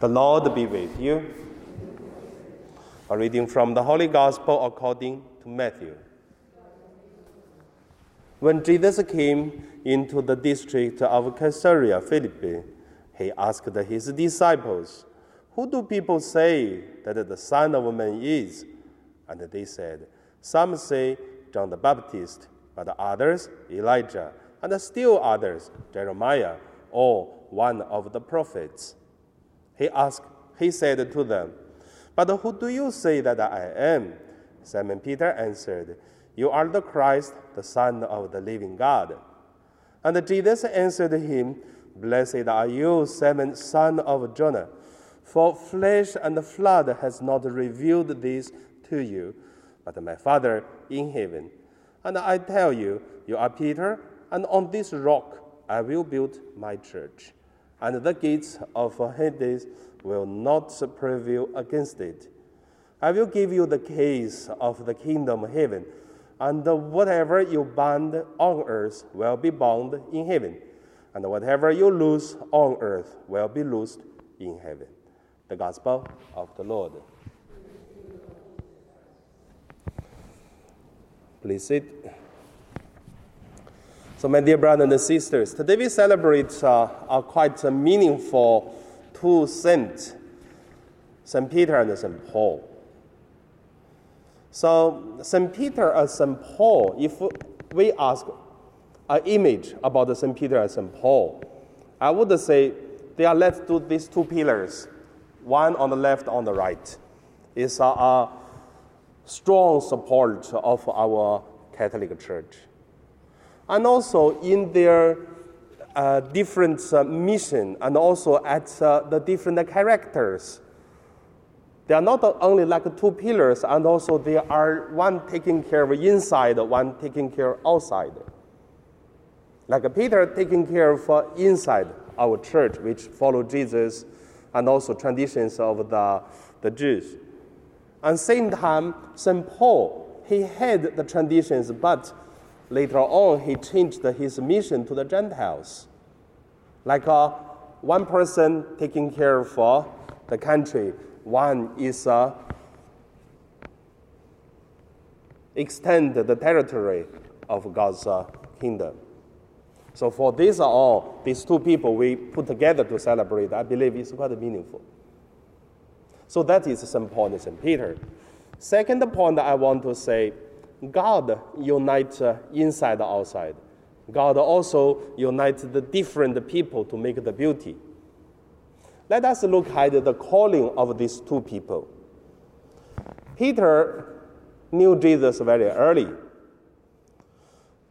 The Lord be with you. A reading from the Holy Gospel according to Matthew. When Jesus came into the district of Caesarea Philippi, he asked his disciples, Who do people say that the Son of Man is? And they said, Some say John the Baptist, but others Elijah, and still others Jeremiah, or one of the prophets. He asked, he said to them, But who do you say that I am? Simon Peter answered, You are the Christ, the Son of the living God. And Jesus answered him, Blessed are you, Simon, son of Jonah, for flesh and blood has not revealed this to you, but my Father in heaven. And I tell you, you are Peter, and on this rock I will build my church, and the gates of Hades will not prevail against it. I will give you the keys of the kingdom of heaven, and whatever you bind on earth will be bound in heaven, and whatever you loose on earth will be loosed in heaven. The Gospel of the Lord. Please sit. So, my dear brothers and sisters, today we celebrate uh, a quite a meaningful two saints, St. Peter and St. Paul. So, St. Peter and St. Paul, if we ask an image about St. Peter and St. Paul, I would say they are led to these two pillars, one on the left, on the right. It's a, a strong support of our Catholic Church. And also in their uh, different uh, mission and also at uh, the different characters. They are not only like two pillars, and also they are one taking care of inside, one taking care of outside. Like Peter taking care of uh, inside our church, which follow Jesus, and also traditions of the, the Jews. And same time, St. Paul, he had the traditions, but later on he changed his mission to the Gentiles. Like uh, one person taking care uh, the country, one is uh, extend the territory of God's uh, kingdom. So for these are all, these two people we put together to celebrate, I believe is quite meaningful. So that is St. Paul and St. Peter. Second point I want to say, God unites uh, inside and outside. God also unites the different people to make the beauty. Let us look at the calling of these two people. Peter knew Jesus very early.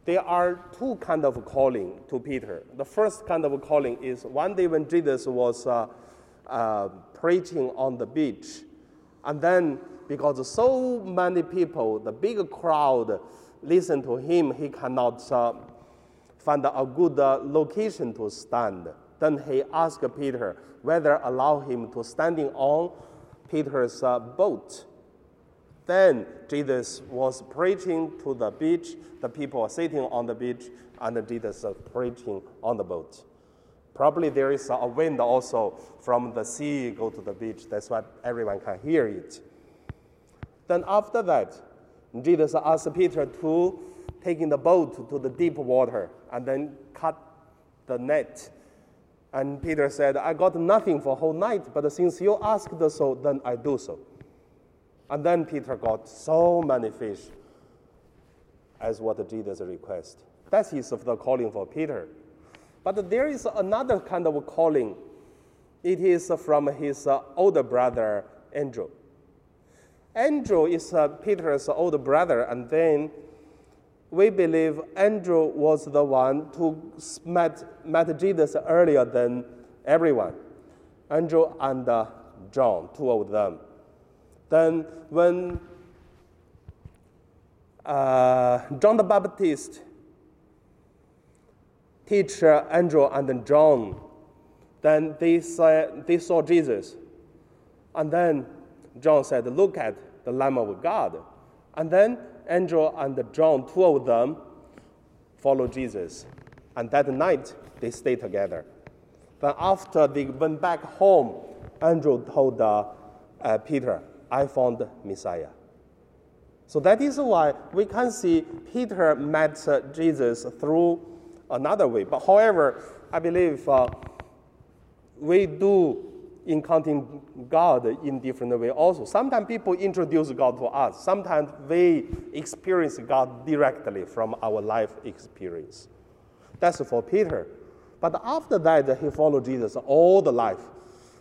There are two kind of calling to Peter. The first kind of calling is one day when Jesus was uh, uh, preaching on the beach, and then because so many people, the big crowd, listen to him, he cannot uh, find a good uh, location to stand. Then he asked Peter whether allow him to standing on Peter's uh, boat. Then Jesus was preaching to the beach. The people are sitting on the beach, and Jesus was preaching on the boat. Probably there is a wind also from the sea go to the beach. That's why everyone can hear it. Then after that, Jesus asked Peter to take in the boat to the deep water and then cut the net. And Peter said, I got nothing for whole night, but since you asked so, then I do so. And then Peter got so many fish as what Jesus request. That is the calling for Peter. But there is another kind of calling. It is from his uh, older brother, Andrew. Andrew is uh, Peter's older brother, and then we believe Andrew was the one who met, met Jesus earlier than everyone. Andrew and uh, John, two of them. Then, when uh, John the Baptist teach Andrew and John, then they, say, they saw Jesus. And then John said, Look at the Lamb of God. And then Andrew and John, two of them, followed Jesus. And that night, they stayed together. Then after they went back home, Andrew told uh, uh, Peter, I found Messiah. So that is why we can see Peter met uh, Jesus through another way. But however, I believe uh, we do encountering God in different way also. Sometimes people introduce God to us. Sometimes we experience God directly from our life experience. That's for Peter. But after that, he followed Jesus all the life.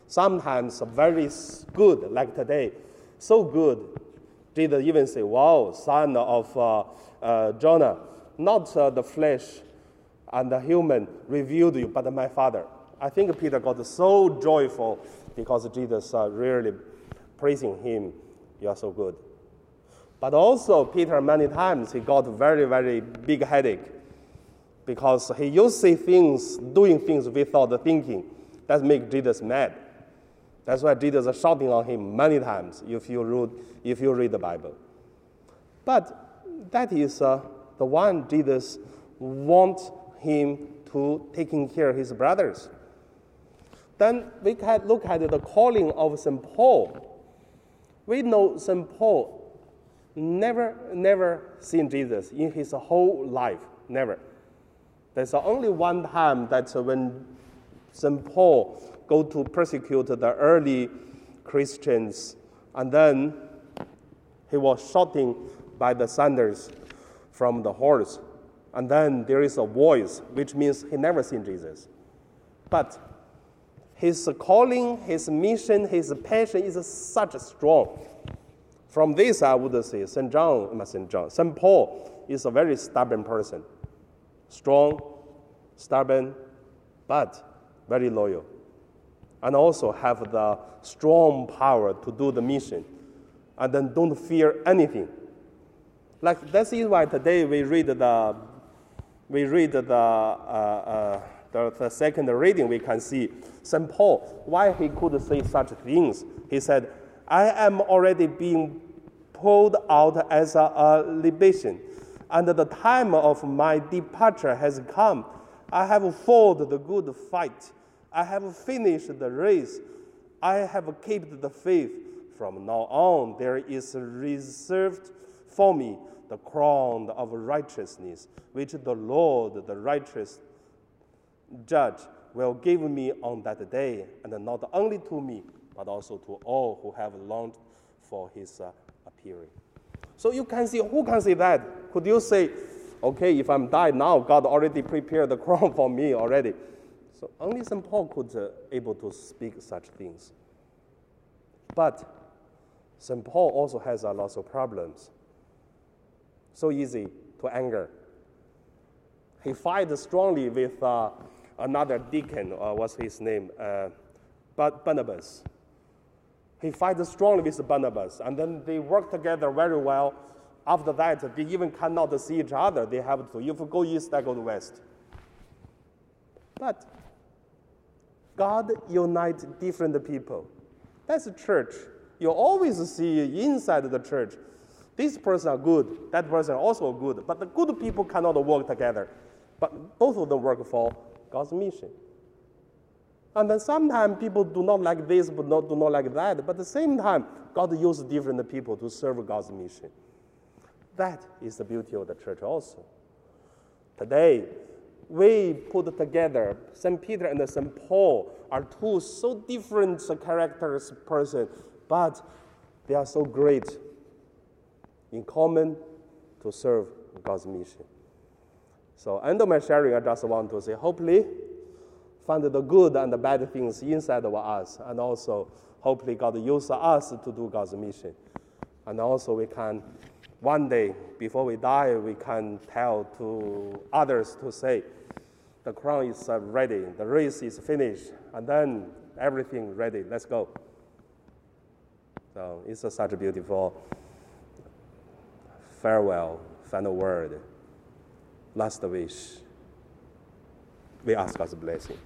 Sometimes very good, like today, so good. Jesus even say, "Wow, son of uh, uh, Jonah, not uh, the flesh and the human revealed you, but my Father." I think Peter got so joyful because Jesus uh, really praising him. You are so good. But also, Peter many times he got very, very big headache because he used to see things, doing things without thinking. That make Jesus mad. That's why Jesus is shouting on him many times if you read, if you read the Bible. But that is uh, the one Jesus wants him to taking care of his brothers. Then we can look at the calling of St. Paul. We know St. Paul never, never seen Jesus in his whole life. Never. There's only one time that when St. Paul go to persecute the early Christians, and then he was shouting by the thunders from the horse. And then there is a voice, which means he never seen Jesus. But his calling, his mission, his passion is such strong. From this, I would say St. John, St. John, St. Paul is a very stubborn person. Strong, stubborn, but very loyal. And also have the strong power to do the mission. And then don't fear anything. Like that's why today we read the we read the uh, uh, the, the second reading, we can see St. Paul, why he could say such things. He said, I am already being pulled out as a, a libation, and the time of my departure has come. I have fought the good fight. I have finished the race. I have kept the faith. From now on, there is reserved for me the crown of righteousness, which the Lord, the righteous judge will give me on that day, and not only to me, but also to all who have longed for his uh, appearing. So you can see, who can say that? Could you say, okay, if I'm died now, God already prepared the crown for me already? So only St. Paul could uh, able to speak such things. But St. Paul also has a lot of problems. So easy to anger. He fights strongly with uh, another deacon, uh, what's his name? Uh, Barnabas. He fights strongly with Barnabas, and then they work together very well. After that, they even cannot see each other. They have to, if you go east, I go west. But God unites different people. That's a church. You always see inside the church, this person are good, that person also good, but the good people cannot work together. But both of them work for God's mission. And then sometimes people do not like this, but not, do not like that. But at the same time, God uses different people to serve God's mission. That is the beauty of the church also. Today, we put together St. Peter and St. Paul are two so different characters person, but they are so great in common to serve God's mission. So end of my sharing, I just want to say, hopefully, find the good and the bad things inside of us, and also hopefully God use us to do God's mission. And also we can, one day, before we die, we can tell to others to say, the crown is uh, ready, the race is finished, and then everything ready, let's go. So it's such a beautiful farewell, final word last wish. We ask God's blessing.